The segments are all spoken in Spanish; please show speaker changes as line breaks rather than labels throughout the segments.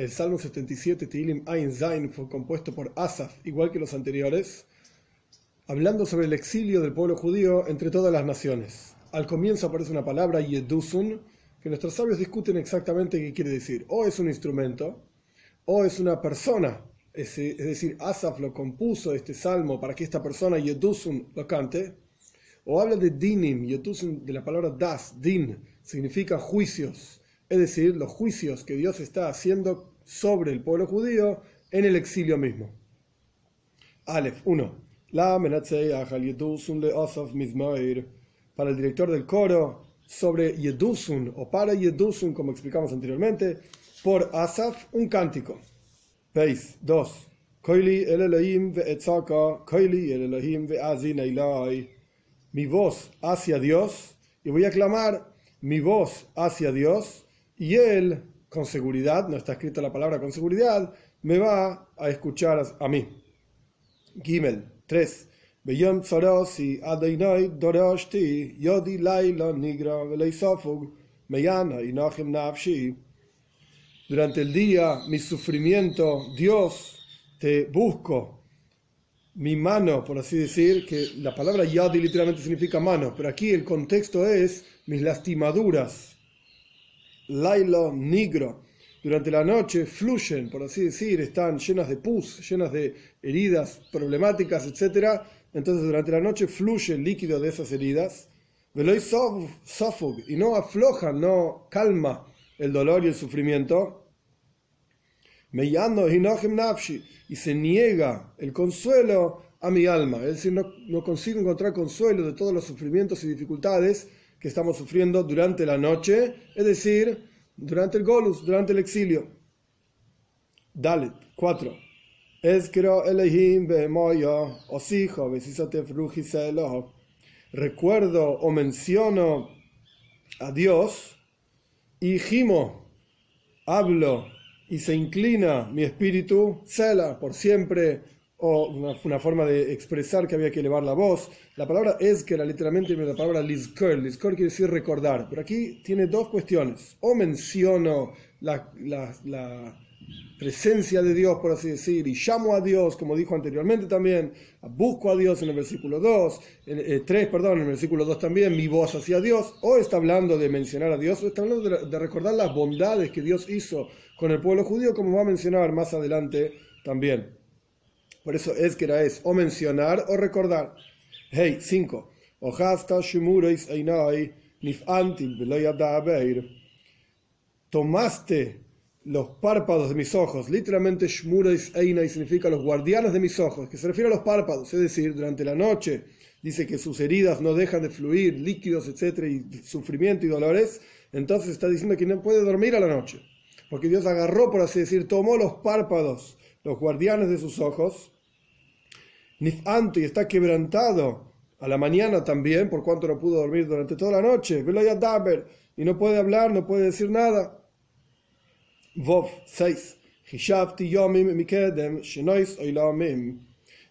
El Salmo 77, Tilim Ein Zain, fue compuesto por Asaf, igual que los anteriores, hablando sobre el exilio del pueblo judío entre todas las naciones. Al comienzo aparece una palabra, Yedusun, que nuestros sabios discuten exactamente qué quiere decir. O es un instrumento, o es una persona. Es, decir, Asaf lo compuso este salmo para que esta persona, Yedusun, lo cante. O habla de dinim, Yedusun, de la palabra das, din, significa juicios. Es decir, los juicios que Dios está haciendo sobre el pueblo judío en el exilio mismo. Aleph 1. La Para el director del coro, sobre Yedusun o para Yedusun, como explicamos anteriormente, por Asaf, un cántico. Veis, 2. Koili el Elohim ve'etzaka, Koili el Elohim ve'azin Mi voz hacia Dios, y voy a clamar mi voz hacia Dios, y Él, con seguridad, no está escrita la palabra con seguridad, me va a escuchar a mí. Gimel 3. Durante el día, mi sufrimiento, Dios, te busco. Mi mano, por así decir, que la palabra yadi literalmente significa mano, pero aquí el contexto es mis lastimaduras. Lailo negro. Durante la noche fluyen, por así decir, están llenas de pus, llenas de heridas problemáticas, etcétera entonces durante la noche fluye el líquido de esas heridas, y no afloja, no calma el dolor y el sufrimiento, y se niega el consuelo a mi alma, es decir, no, no consigo encontrar consuelo de todos los sufrimientos y dificultades que estamos sufriendo durante la noche, es decir, durante el golus, durante el exilio. Dalet 4. Recuerdo o menciono a Dios y gimo, hablo y se inclina mi espíritu, cela por siempre, o una, forma de expresar que había que elevar la voz. La palabra es que era literalmente la palabra lizker. Lizker quiere decir recordar, pero aquí tiene dos cuestiones. O menciono la, la, presencia de Dios, por así decir, y llamo a Dios, como dijo anteriormente también, busco a Dios en el versículo 2, 3, eh, perdón, en el versículo 2 también, mi voz hacia Dios, o está hablando de mencionar a Dios, o está hablando de, recordar las bondades que Dios hizo con el pueblo judío, como va a mencionar más adelante también. Por eso es que era es o mencionar o recordar. Hey, 5. Tomaste los párpados de mis ojos, literalmente Shmurais Eina significa los guardianes de mis ojos, que se refiere a los párpados, es decir, durante la noche dice que sus heridas no dejan de fluir líquidos, etcétera, y sufrimiento y dolores, entonces está diciendo que no puede dormir a la noche, porque Dios agarró, por así decir, tomó los párpados, los guardianes de sus ojos, Nifanto y está quebrantado a la mañana también, por cuanto no pudo dormir durante toda la noche, y no puede hablar, no puede decir nada. Vov 6.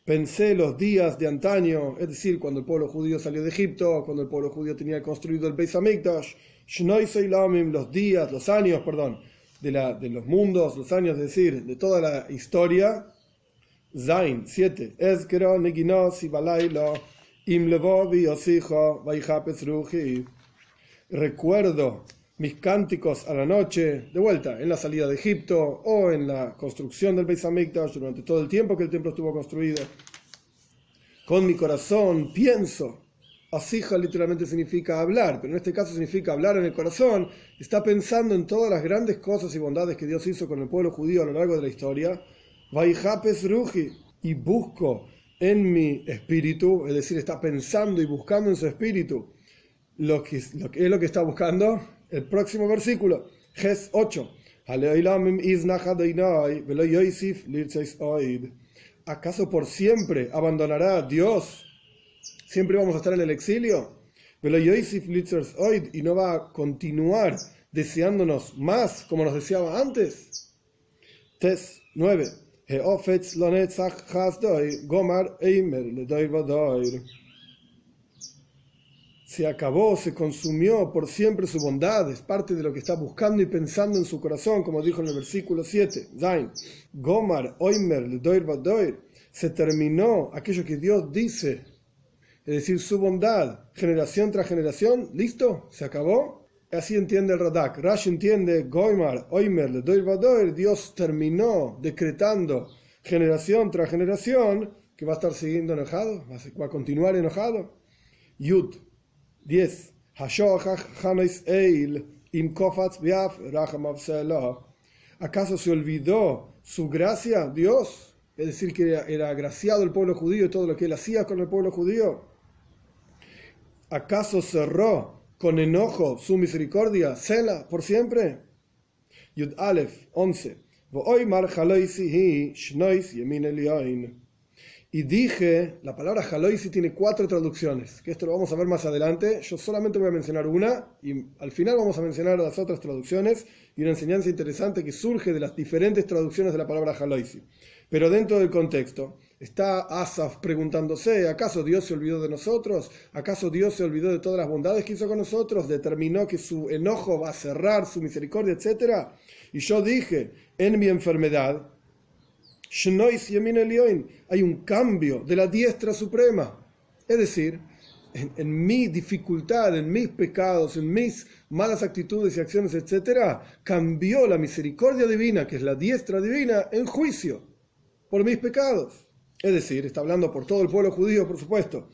Pensé los días de antaño, es decir, cuando el pueblo judío salió de Egipto, cuando el pueblo judío tenía construido el Beis Hamikdash, los días, los años, perdón, de, los mundos, los años, es decir, de toda la historia. Zain 7. Recuerdo mis cánticos a la noche, de vuelta, en la salida de Egipto o en la construcción del Beis durante todo el tiempo que el templo estuvo construido. Con mi corazón pienso. Asija literalmente significa hablar, pero en este caso significa hablar en el corazón. Está pensando en todas las grandes cosas y bondades que Dios hizo con el pueblo judío a lo largo de la historia. Ruji, y busco en mi espíritu, es decir, está pensando y buscando en su espíritu lo que, lo que es lo que está buscando el próximo versículo, Ges 8. ¿Acaso por siempre abandonará Dios? ¿Siempre vamos a estar en el exilio? y no va a continuar deseándonos más como nos deseaba antes. Tes 9. se acabó, se consumió por siempre su bondad, es parte de lo que está buscando y pensando en su corazón, como dijo en el versículo 7. Zain, Gomar, Oimer, se terminó aquello que Dios dice, es decir, su bondad, generación tras generación, ¿listo? ¿Se acabó? Así entiende el Radak. Rash entiende, Goimar, Oimer, Dios terminó decretando generación tras generación que va a estar siguiendo enojado, va a continuar enojado. Yud 10. ¿Acaso se olvidó su gracia, Dios? Es decir, que era agraciado el pueblo judío y todo lo que él hacía con el pueblo judío. ¿Acaso cerró con enojo su misericordia, Sela, por siempre? Yud Aleph 11. Y dije, la palabra Haloisi tiene cuatro traducciones, que esto lo vamos a ver más adelante. Yo solamente voy a mencionar una y al final vamos a mencionar las otras traducciones y una enseñanza interesante que surge de las diferentes traducciones de la palabra Haloisi. Pero dentro del contexto, está Asaf preguntándose, ¿acaso Dios se olvidó de nosotros? ¿Acaso Dios se olvidó de todas las bondades que hizo con nosotros? ¿Determinó que su enojo va a cerrar su misericordia, etcétera? Y yo dije, en mi enfermedad, hay un cambio de la diestra suprema. Es decir, en, mi dificultad, en mis pecados, en mis malas actitudes y acciones, etc., cambió la misericordia divina, que es la diestra divina, en juicio por mis pecados. Es decir, está hablando por todo el pueblo judío, por supuesto.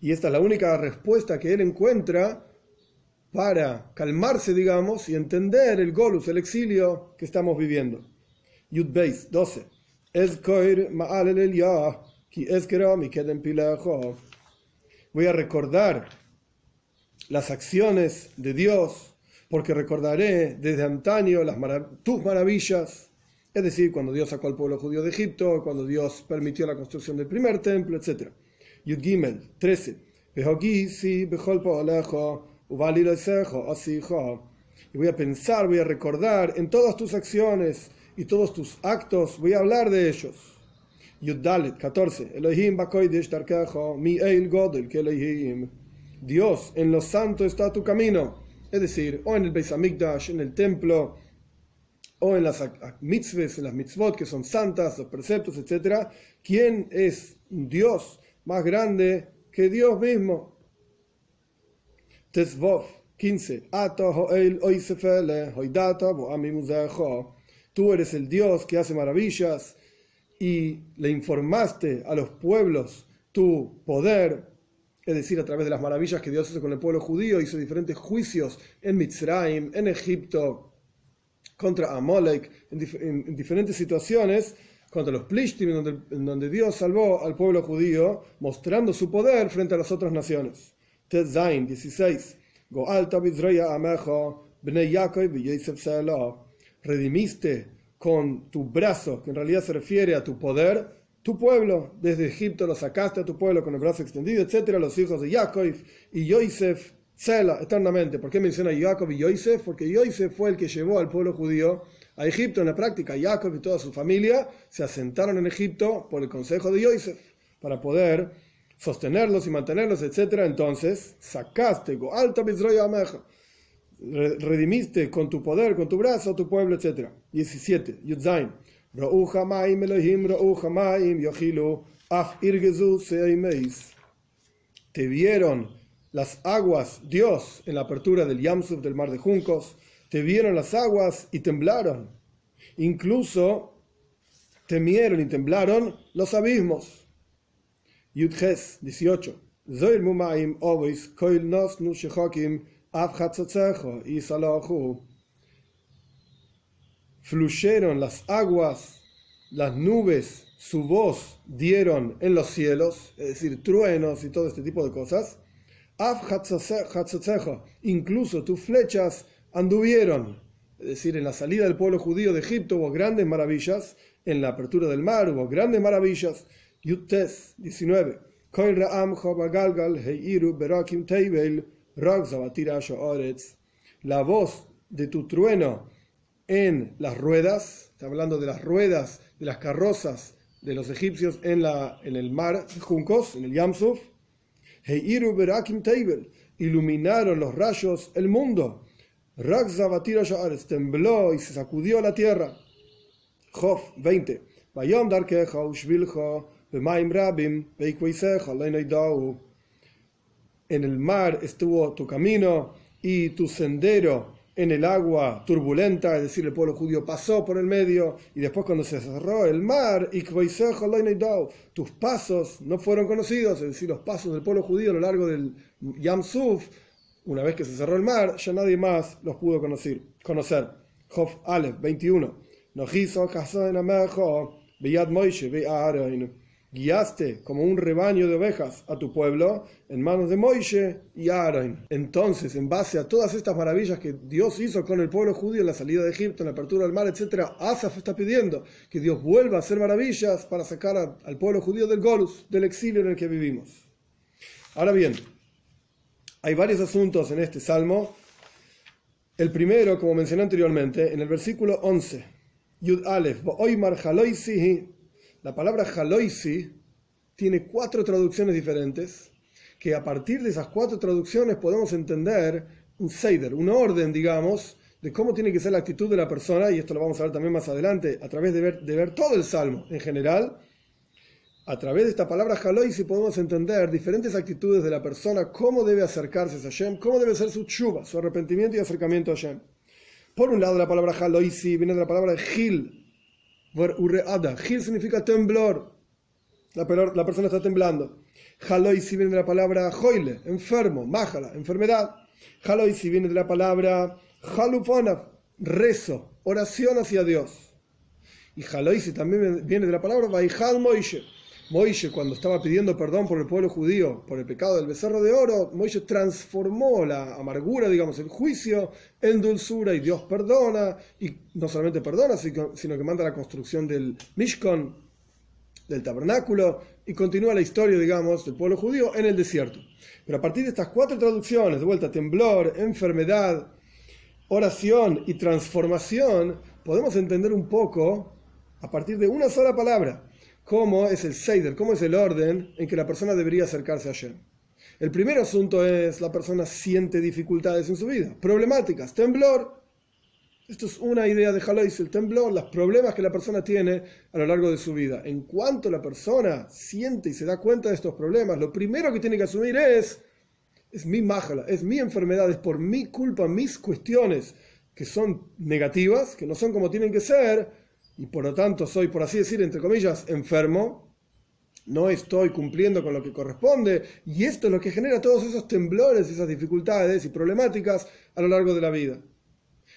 Y esta es la única respuesta que él encuentra para calmarse, digamos, y entender el golus, el exilio que estamos viviendo. Yud Beis 12. Voy a recordar las acciones de Dios, porque recordaré desde antaño las tus maravillas, es decir, cuando Dios sacó al pueblo judío de Egipto, cuando Dios permitió la construcción del primer templo, etc. Yud Gimel 13. Y voy a pensar, voy a recordar en todas tus acciones y todos tus actos, voy a hablar de ellos. Yudalet 14. Elohim mi el godel que Elohim. Dios, en lo santo está tu camino. Es decir, o en el Beis Hamikdash, en el templo, o en las en las mitzvot que son santas, los preceptos, etc. ¿Quién es Dios más grande que Dios mismo? Tesvov 15. Ato hoel oisefele, hoidata bo amimuzejo tú eres el Dios que hace maravillas y le informaste a los pueblos tu poder, es decir, a través de las maravillas que Dios hizo con el pueblo judío, hizo diferentes juicios en Mitzrayim, en Egipto, contra Amalek, en, diferentes situaciones, contra los Plishtim, en donde, en donde, Dios salvó al pueblo judío, mostrando su poder frente a las otras naciones. Zain 16. Go alta amejo, bnei Yaakov y Yosef redimiste con tu brazo, que en realidad se refiere a tu poder, tu pueblo, desde Egipto lo sacaste a tu pueblo con el brazo extendido, etcétera, los hijos de Jacob y Yosef, Sela, eternamente. ¿Por qué menciona Jacob y Yosef? Porque Yosef fue el que llevó al pueblo judío a Egipto en la práctica. Jacob y toda su familia se asentaron en Egipto por el consejo de Yosef para poder sostenerlos y mantenerlos, etcétera. Entonces, sacaste, alta redimiste con tu poder, con tu brazo, tu pueblo, etc. 17. Yudzain. Te vieron las aguas, Dios, en la apertura del Yamsuf, del mar de juncos. Te vieron las aguas y temblaron. Incluso temieron y temblaron los abismos. Yudges 18. Zoir mumaim ovis koil nos nu shechokim y Fluyeron las aguas, las nubes, su voz dieron en los cielos, es decir, truenos y todo este tipo de cosas. Incluso tus flechas anduvieron, es decir, en la salida del pueblo judío de Egipto hubo grandes maravillas, en la apertura del mar hubo grandes maravillas. Yutes 19. La voz de tu trueno en las ruedas, está hablando de las ruedas de las carrozas de los egipcios en, la, en el mar juncos, en el Yamsuf, Heiru berakim teibel, iluminaron los rayos el mundo. Rakza batira tembló y se sacudió la tierra. Job 20. Vayom darkeja ushvilja bemaim rabim veikweiseja leinoidau. En el mar estuvo tu camino y tu sendero en el agua turbulenta, es decir, el pueblo judío pasó por el medio y después cuando se cerró el mar, tus pasos no fueron conocidos, es decir, los pasos del pueblo judío a lo largo del Yam Suf, una vez que se cerró el mar, ya nadie más los pudo conocer. conocer. Aleph 21. Guiaste como un rebaño de ovejas a tu pueblo en manos de Moishe y Aaron. Entonces, en base a todas estas maravillas que Dios hizo con el pueblo judío en la salida de Egipto, en la apertura del mar, etc., Asaf está pidiendo que Dios vuelva a hacer maravillas para sacar al pueblo judío del Golus, del exilio en el que vivimos. Ahora bien, hay varios asuntos en este salmo. El primero, como mencioné anteriormente, en el versículo 11, Yud Aleph, la palabra haloisi tiene cuatro traducciones diferentes, que a partir de esas cuatro traducciones podemos entender un seider, un orden, digamos, de cómo tiene que ser la actitud de la persona, y esto lo vamos a ver también más adelante, a través de ver, todo el salmo en general. A través de esta palabra haloisi podemos entender diferentes actitudes de la persona, cómo debe acercarse a Hashem, cómo debe ser su chuva, su arrepentimiento y acercamiento a Hashem. Por un lado, la palabra haloisi viene de la palabra gil, Gil significa temblor. La, la, persona está temblando. si viene de la palabra joile, enfermo, májala, enfermedad. si viene de la palabra haluponaf, rezo, oración hacia Dios. Y si también viene de la palabra vaihal moishe. Moishe, cuando estaba pidiendo perdón por el pueblo judío, por el pecado del becerro de oro, Moishe transformó la amargura, digamos, el juicio en dulzura y Dios perdona, y no solamente perdona, sino que manda la construcción del Mishkan, del tabernáculo, y continúa la historia, digamos, del pueblo judío en el desierto. Pero a partir de estas cuatro traducciones, de vuelta, temblor, enfermedad, oración y transformación, podemos entender un poco, a partir de una sola palabra, cómo es el Seider, cómo es el orden en que la persona debería acercarse a Hashem. El primer asunto es la persona siente dificultades en su vida, problemáticas, temblor. Esto es una idea de Halois, el temblor, los problemas que la persona tiene a lo largo de su vida. En cuanto la persona siente y se da cuenta de estos problemas, lo primero que tiene que asumir es, es mi májala, es mi enfermedad, es por mi culpa, mis cuestiones que son negativas, que no son como tienen que ser, y por lo tanto soy, por así decir, entre comillas, enfermo, no estoy cumpliendo con lo que corresponde, y esto es lo que genera todos esos temblores, esas dificultades y problemáticas a lo largo de la vida.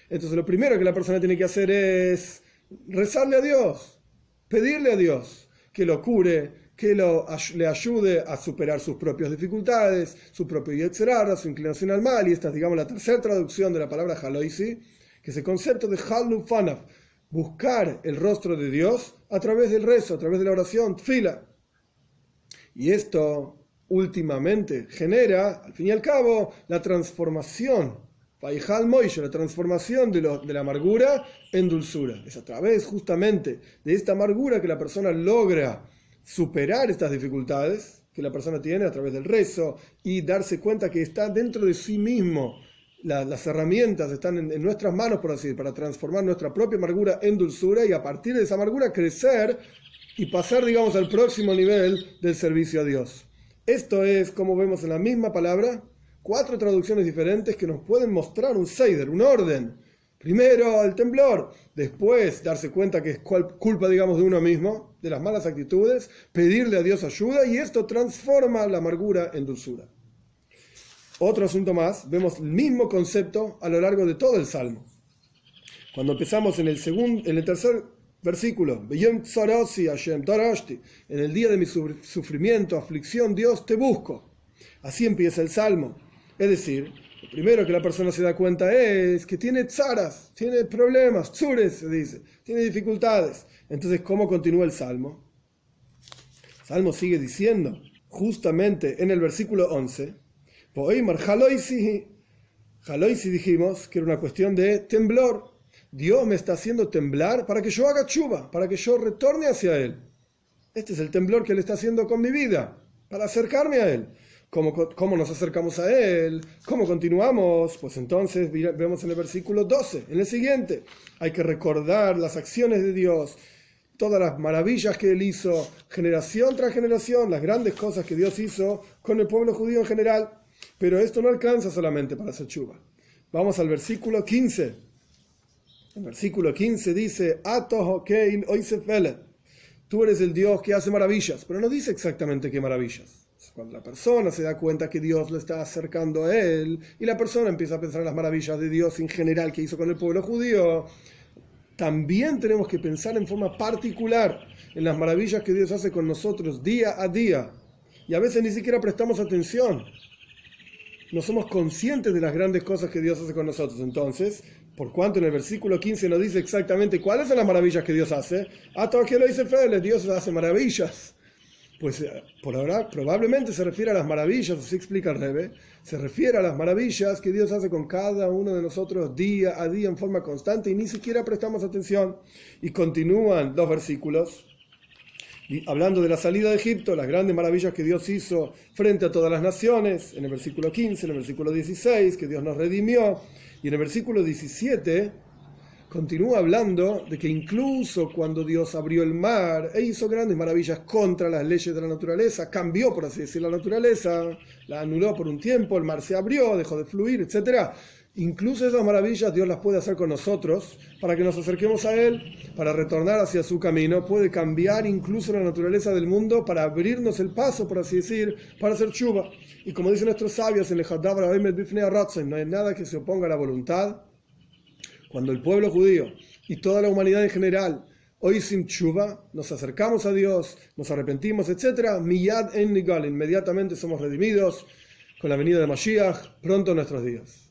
Entonces lo primero que la persona tiene que hacer es rezarle a Dios, pedirle a Dios que lo cure, que lo, le ayude a superar sus propias dificultades, su propio yetzerara, su inclinación al mal, y esta es, digamos, la tercera traducción de la palabra haloisi, que es el concepto de halu fanaf, buscar el rostro de Dios a través del rezo, a través de la oración, fila. Y esto últimamente genera, al fin y al cabo, la transformación, la transformación de la amargura en dulzura. Es a través justamente de esta amargura que la persona logra superar estas dificultades que la persona tiene a través del rezo y darse cuenta que está dentro de sí mismo las herramientas están en, nuestras manos, por así para transformar nuestra propia amargura en dulzura y a partir de esa amargura crecer y pasar, digamos, al próximo nivel del servicio a Dios. Esto es, como vemos en la misma palabra, cuatro traducciones diferentes que nos pueden mostrar un Seider, un orden. Primero el temblor, después darse cuenta que es culpa, digamos, de uno mismo, de las malas actitudes, pedirle a Dios ayuda y esto transforma la amargura en dulzura. Otro asunto más, vemos el mismo concepto a lo largo de todo el Salmo. Cuando empezamos en el, segundo, en el tercer versículo, en el día de mi sufrimiento, aflicción, Dios te busco. Así empieza el Salmo. Es decir, lo primero que la persona se da cuenta es que tiene tzaras, tiene problemas, tzures, se dice, tiene dificultades. Entonces, ¿cómo continúa el Salmo? El Salmo sigue diciendo, justamente en el versículo 11, Jaloisi dijimos que era una cuestión de temblor. Dios me está haciendo temblar para que yo haga chuva, para que yo retorne hacia Él. Este es el temblor que Él está haciendo con mi vida, para acercarme a Él. ¿Cómo, ¿Cómo, nos acercamos a Él? ¿Cómo continuamos? Pues entonces vemos en el versículo 12, en el siguiente, hay que recordar las acciones de Dios, todas las maravillas que Él hizo, generación tras generación, las grandes cosas que Dios hizo con el pueblo judío en general. Pero esto no alcanza solamente para hacer. Vamos al versículo 15. El versículo 15 dice, tú eres el Dios que hace maravillas, pero no dice exactamente qué maravillas. Cuando la persona se da cuenta que Dios lo está acercando a él y la persona empieza a pensar en las maravillas de Dios en general que hizo con el pueblo judío, también tenemos que pensar en forma particular en las maravillas que Dios hace con nosotros día a día. Y a veces ni siquiera prestamos atención. No somos conscientes de las grandes cosas que Dios hace con nosotros. Entonces, por cuanto en el versículo 15 nos dice exactamente cuáles son las maravillas que Dios hace, a todo que lo dice Fede, Dios hace maravillas. Pues eh, por ahora probablemente se refiere a las maravillas, así explica el Rebe, se refiere a las maravillas que Dios hace con cada uno de nosotros día a día en forma constante y ni siquiera prestamos atención. Y continúan los versículos hablando de la salida de Egipto, las grandes maravillas que Dios hizo frente a todas las naciones, en el versículo 15, en el versículo 16, que Dios nos redimió, y en el versículo 17 continúa hablando de que incluso cuando Dios abrió el mar e hizo grandes maravillas contra las leyes de la naturaleza, cambió, por así decir, la naturaleza, la anuló por un tiempo, el mar se abrió, dejó de fluir, etc. Incluso esas maravillas Dios las puede hacer con nosotros para que nos acerquemos a Él, para retornar hacia su camino. Puede cambiar incluso la naturaleza del mundo para abrirnos el paso, por así decir, para hacer chuva. Y como dicen nuestros sabios en el no hay nada que se oponga a la voluntad. Cuando el pueblo judío y toda la humanidad en general hoy sin chuva, nos acercamos a Dios, nos arrepentimos, etc. Miyad en inmediatamente somos redimidos con la venida de Mashiach pronto nuestros días.